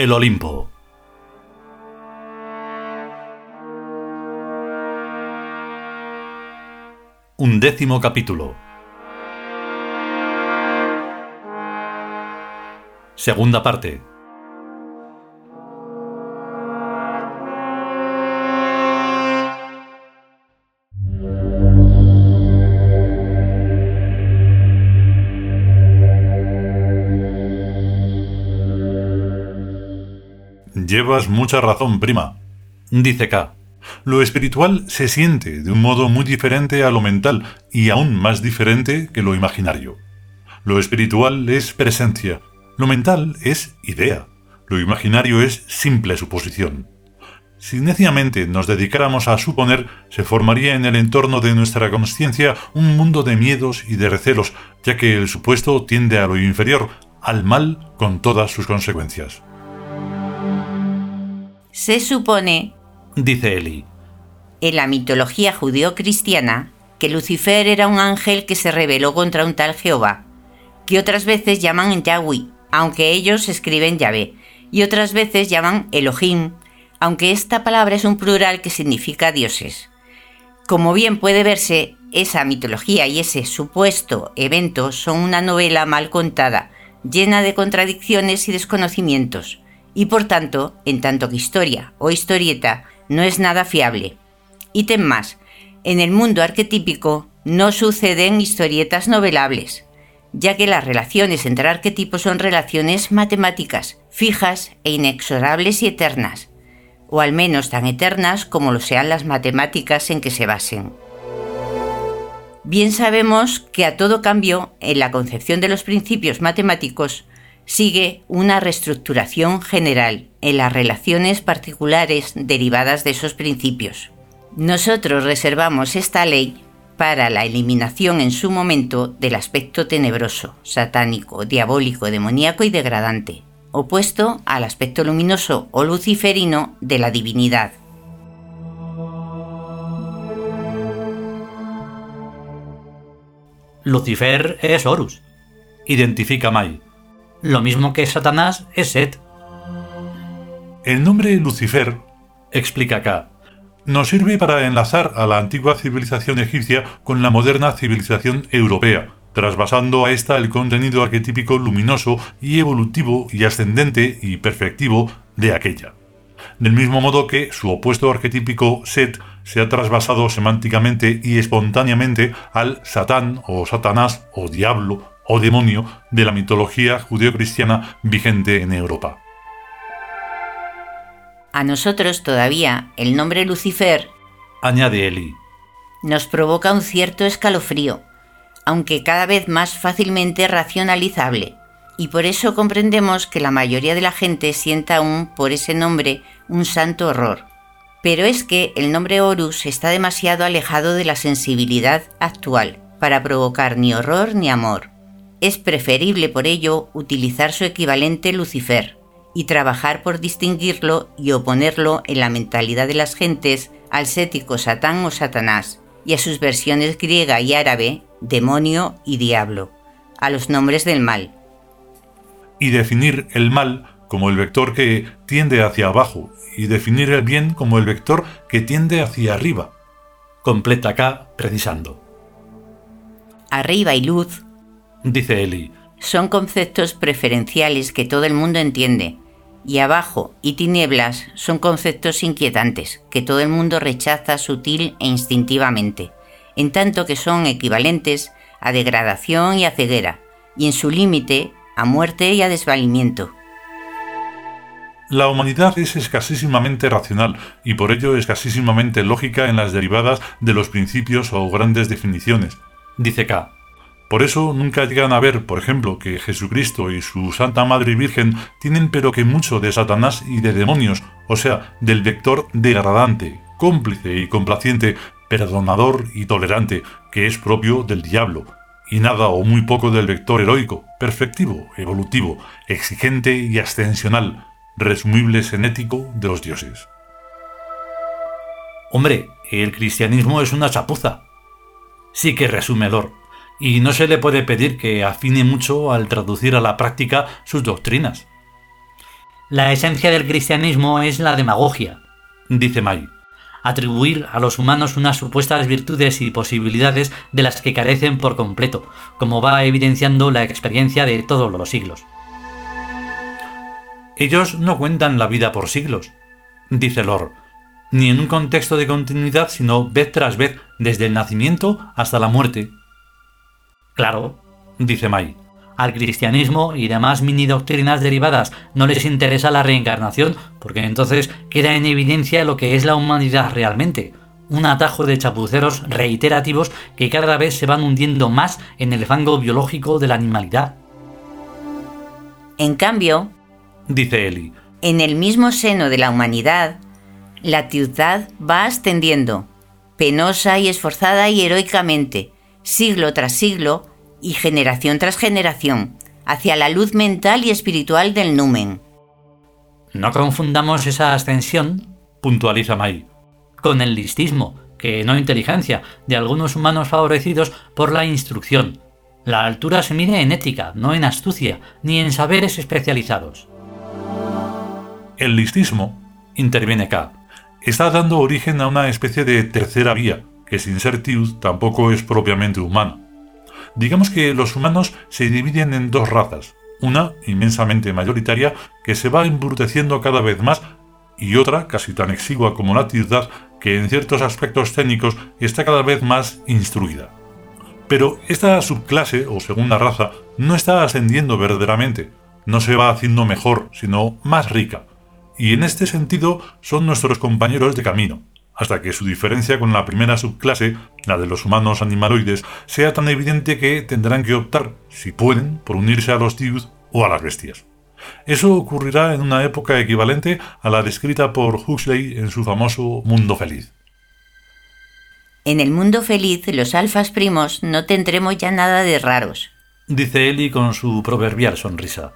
El Olimpo. Undécimo capítulo. Segunda parte. Llevas mucha razón, prima, dice K. Lo espiritual se siente de un modo muy diferente a lo mental y aún más diferente que lo imaginario. Lo espiritual es presencia, lo mental es idea, lo imaginario es simple suposición. Si neciamente nos dedicáramos a suponer, se formaría en el entorno de nuestra conciencia un mundo de miedos y de recelos, ya que el supuesto tiende a lo inferior, al mal con todas sus consecuencias. Se supone, dice Eli, en la mitología judeo-cristiana, que Lucifer era un ángel que se rebeló contra un tal Jehová, que otras veces llaman Yahweh, aunque ellos escriben Yahvé, y otras veces llaman Elohim, aunque esta palabra es un plural que significa dioses. Como bien puede verse, esa mitología y ese supuesto evento son una novela mal contada, llena de contradicciones y desconocimientos, y por tanto, en tanto que historia o historieta no es nada fiable. Ítem más, en el mundo arquetípico no suceden historietas novelables, ya que las relaciones entre arquetipos son relaciones matemáticas, fijas e inexorables y eternas, o al menos tan eternas como lo sean las matemáticas en que se basen. Bien sabemos que a todo cambio, en la concepción de los principios matemáticos, sigue una reestructuración general en las relaciones particulares derivadas de esos principios. Nosotros reservamos esta ley para la eliminación en su momento del aspecto tenebroso, satánico, diabólico, demoníaco y degradante, opuesto al aspecto luminoso o luciferino de la divinidad. Lucifer es Horus, identifica Mai. Lo mismo que Satanás es Set. El nombre Lucifer, explica acá, nos sirve para enlazar a la antigua civilización egipcia con la moderna civilización europea, trasvasando a esta el contenido arquetípico luminoso y evolutivo y ascendente y perfectivo de aquella. Del mismo modo que su opuesto arquetípico Set se ha trasvasado semánticamente y espontáneamente al Satán o Satanás o Diablo o demonio de la mitología judeocristiana vigente en Europa. A nosotros todavía el nombre Lucifer, añade Eli, nos provoca un cierto escalofrío, aunque cada vez más fácilmente racionalizable, y por eso comprendemos que la mayoría de la gente sienta aún por ese nombre un santo horror. Pero es que el nombre Horus está demasiado alejado de la sensibilidad actual para provocar ni horror ni amor. Es preferible por ello utilizar su equivalente Lucifer y trabajar por distinguirlo y oponerlo en la mentalidad de las gentes al cético Satán o Satanás y a sus versiones griega y árabe, demonio y diablo, a los nombres del mal. Y definir el mal como el vector que tiende hacia abajo y definir el bien como el vector que tiende hacia arriba. Completa acá precisando. Arriba y luz dice Eli. Son conceptos preferenciales que todo el mundo entiende, y abajo y tinieblas son conceptos inquietantes que todo el mundo rechaza sutil e instintivamente, en tanto que son equivalentes a degradación y a ceguera, y en su límite a muerte y a desvalimiento. La humanidad es escasísimamente racional y por ello escasísimamente lógica en las derivadas de los principios o grandes definiciones, dice K. Por eso nunca llegan a ver, por ejemplo, que Jesucristo y su Santa Madre Virgen tienen pero que mucho de Satanás y de demonios, o sea, del vector degradante, cómplice y complaciente, perdonador y tolerante, que es propio del diablo, y nada o muy poco del vector heroico, perfectivo, evolutivo, exigente y ascensional, resumible senético de los dioses. Hombre, el cristianismo es una chapuza. Sí que resumedor y no se le puede pedir que afine mucho al traducir a la práctica sus doctrinas. La esencia del cristianismo es la demagogia, dice May. Atribuir a los humanos unas supuestas virtudes y posibilidades de las que carecen por completo, como va evidenciando la experiencia de todos los siglos. Ellos no cuentan la vida por siglos, dice Lord, ni en un contexto de continuidad, sino vez tras vez, desde el nacimiento hasta la muerte. Claro, dice May, al cristianismo y demás mini doctrinas derivadas no les interesa la reencarnación, porque entonces queda en evidencia lo que es la humanidad realmente, un atajo de chapuceros reiterativos que cada vez se van hundiendo más en el fango biológico de la animalidad. En cambio, dice Eli, en el mismo seno de la humanidad, la ciudad va ascendiendo, penosa y esforzada y heroicamente, siglo tras siglo, y generación tras generación, hacia la luz mental y espiritual del numen. No confundamos esa ascensión, puntualiza May, con el listismo, que no inteligencia, de algunos humanos favorecidos por la instrucción. La altura se mide en ética, no en astucia, ni en saberes especializados. El listismo, interviene K, está dando origen a una especie de tercera vía, que sin ser tiud tampoco es propiamente humana. Digamos que los humanos se dividen en dos razas, una inmensamente mayoritaria que se va embruteciendo cada vez más y otra casi tan exigua como la ciudad que en ciertos aspectos técnicos está cada vez más instruida. Pero esta subclase o segunda raza no está ascendiendo verdaderamente, no se va haciendo mejor, sino más rica, y en este sentido son nuestros compañeros de camino, hasta que su diferencia con la primera subclase, la de los humanos animaloides, sea tan evidente que tendrán que optar, si pueden, por unirse a los Tiud o a las bestias. Eso ocurrirá en una época equivalente a la descrita por Huxley en su famoso Mundo Feliz. En el mundo feliz, los alfas primos no tendremos ya nada de raros, dice Eli con su proverbial sonrisa.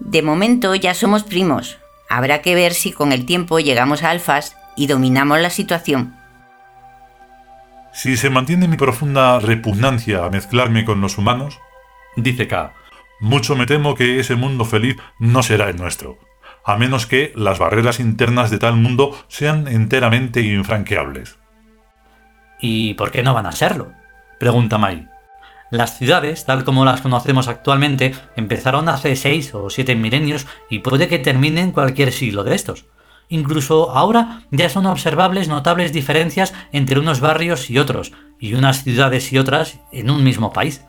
De momento ya somos primos. Habrá que ver si con el tiempo llegamos a alfas y dominamos la situación. Si se mantiene mi profunda repugnancia a mezclarme con los humanos, dice K, mucho me temo que ese mundo feliz no será el nuestro, a menos que las barreras internas de tal mundo sean enteramente infranqueables. ¿Y por qué no van a serlo? pregunta Mai. Las ciudades, tal como las conocemos actualmente, empezaron hace seis o siete milenios y puede que terminen cualquier siglo de estos. Incluso ahora ya son observables notables diferencias entre unos barrios y otros, y unas ciudades y otras en un mismo país.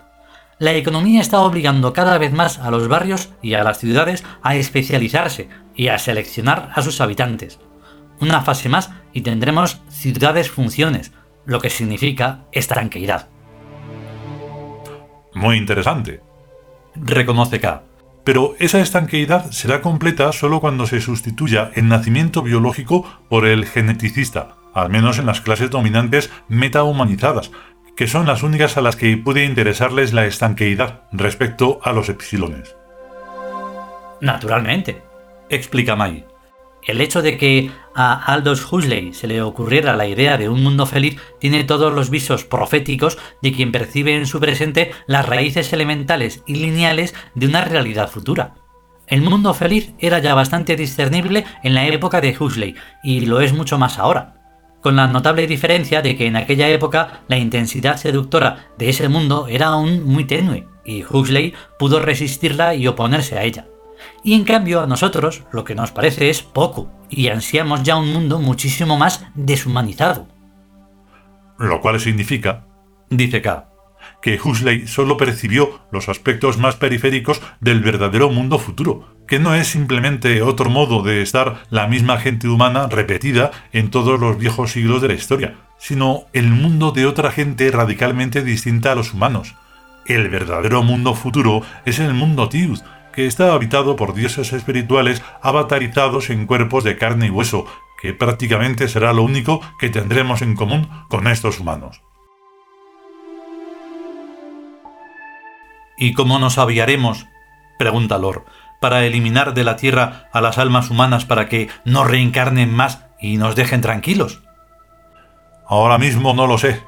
La economía está obligando cada vez más a los barrios y a las ciudades a especializarse y a seleccionar a sus habitantes. Una fase más y tendremos ciudades funciones, lo que significa estranqueidad. Muy interesante. Reconoce K. Pero esa estanqueidad será completa solo cuando se sustituya el nacimiento biológico por el geneticista, al menos en las clases dominantes metahumanizadas, que son las únicas a las que puede interesarles la estanqueidad respecto a los epsilones. Naturalmente, explica May. El hecho de que a Aldous Huxley se le ocurriera la idea de un mundo feliz tiene todos los visos proféticos de quien percibe en su presente las raíces elementales y lineales de una realidad futura. El mundo feliz era ya bastante discernible en la época de Huxley y lo es mucho más ahora, con la notable diferencia de que en aquella época la intensidad seductora de ese mundo era aún muy tenue y Huxley pudo resistirla y oponerse a ella. Y en cambio a nosotros lo que nos parece es poco, y ansiamos ya un mundo muchísimo más deshumanizado. Lo cual significa, dice K, que Huxley solo percibió los aspectos más periféricos del verdadero mundo futuro, que no es simplemente otro modo de estar la misma gente humana repetida en todos los viejos siglos de la historia, sino el mundo de otra gente radicalmente distinta a los humanos. El verdadero mundo futuro es el mundo Tiud, que está habitado por dioses espirituales avatarizados en cuerpos de carne y hueso, que prácticamente será lo único que tendremos en común con estos humanos. ¿Y cómo nos aviaremos? pregunta Lor, para eliminar de la tierra a las almas humanas para que no reencarnen más y nos dejen tranquilos. Ahora mismo no lo sé,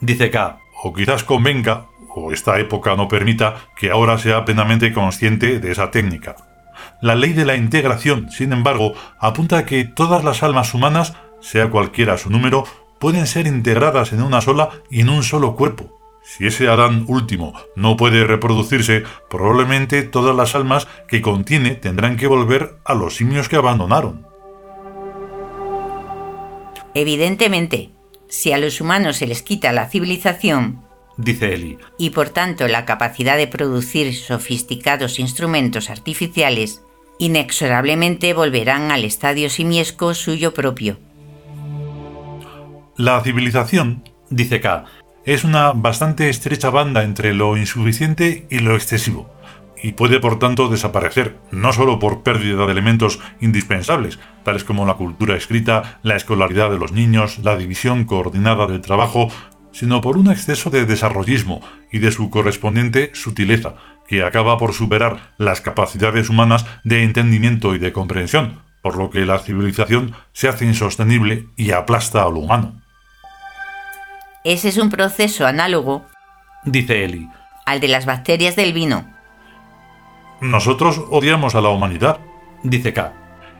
dice K. O quizás convenga o esta época no permita que ahora sea plenamente consciente de esa técnica. La ley de la integración, sin embargo, apunta a que todas las almas humanas, sea cualquiera su número, pueden ser integradas en una sola y en un solo cuerpo. Si ese Adán último no puede reproducirse, probablemente todas las almas que contiene tendrán que volver a los simios que abandonaron. Evidentemente, si a los humanos se les quita la civilización, dice Eli, y por tanto la capacidad de producir sofisticados instrumentos artificiales, inexorablemente volverán al estadio simiesco suyo propio. La civilización, dice K, es una bastante estrecha banda entre lo insuficiente y lo excesivo, y puede por tanto desaparecer, no solo por pérdida de elementos indispensables, tales como la cultura escrita, la escolaridad de los niños, la división coordinada del trabajo, sino por un exceso de desarrollismo y de su correspondiente sutileza, que acaba por superar las capacidades humanas de entendimiento y de comprensión, por lo que la civilización se hace insostenible y aplasta a lo humano. Ese es un proceso análogo, dice Eli, al de las bacterias del vino. Nosotros odiamos a la humanidad, dice K.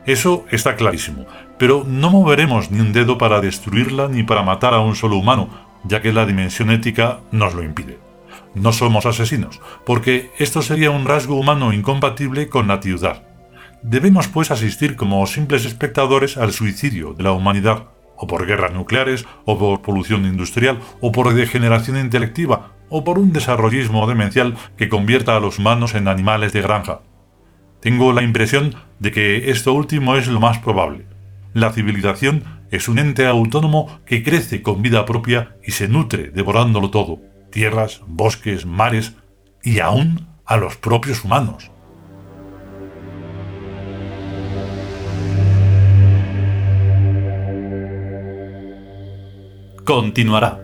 Eso está clarísimo, pero no moveremos ni un dedo para destruirla ni para matar a un solo humano, ya que la dimensión ética nos lo impide. No somos asesinos, porque esto sería un rasgo humano incompatible con la ciudad. Debemos pues asistir como simples espectadores al suicidio de la humanidad, o por guerras nucleares, o por polución industrial, o por degeneración intelectiva, o por un desarrollismo demencial que convierta a los humanos en animales de granja. Tengo la impresión de que esto último es lo más probable. La civilización es un ente autónomo que crece con vida propia y se nutre devorándolo todo, tierras, bosques, mares y aún a los propios humanos. Continuará.